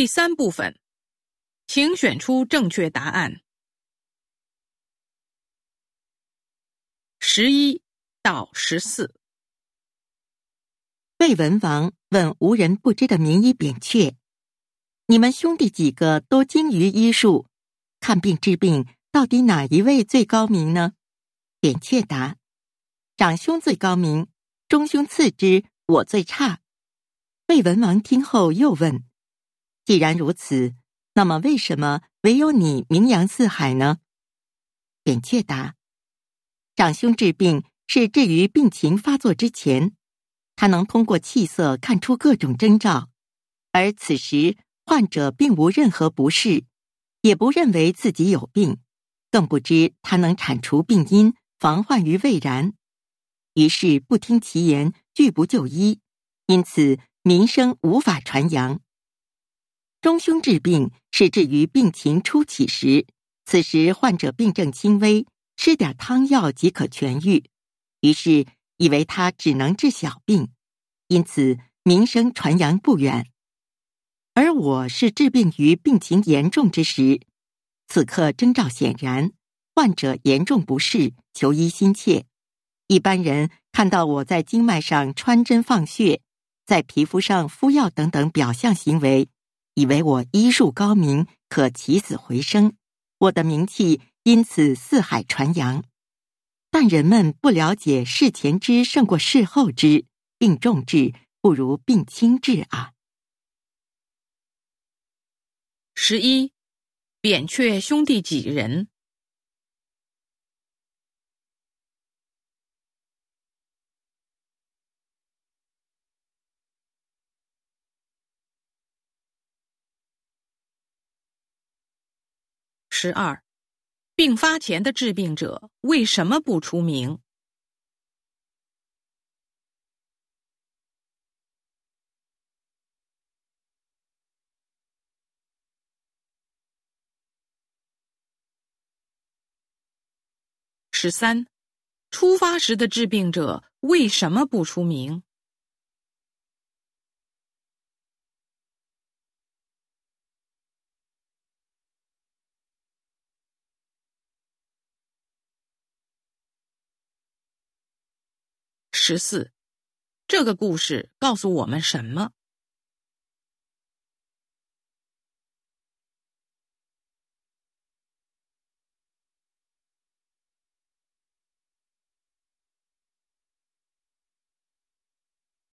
第三部分，请选出正确答案。十一到十四。魏文王问无人不知的名医扁鹊：“你们兄弟几个都精于医术，看病治病，到底哪一位最高明呢？”扁鹊答：“长兄最高明，中兄次之，我最差。”魏文王听后又问：“既然如此，那么为什么唯有你名扬四海呢？”扁鹊答：“长兄治病是治于病情发作之前。”他能通过气色看出各种征兆，而此时患者并无任何不适，也不认为自己有病，更不知他能铲除病因，防患于未然。于是不听其言，拒不就医，因此民生无法传扬。中胸治病是治于病情初起时，此时患者病症轻微，吃点汤药即可痊愈，于是。以为他只能治小病，因此名声传扬不远。而我是治病于病情严重之时，此刻征兆显然，患者严重不适，求医心切。一般人看到我在经脉上穿针放血，在皮肤上敷药等等表象行为，以为我医术高明，可起死回生，我的名气因此四海传扬。但人们不了解事前知胜过事后知，病重治不如病轻治啊。十一，扁鹊兄弟几人？十二。病发前的治病者为什么不出名？十三，出发时的治病者为什么不出名？十四，这个故事告诉我们什么？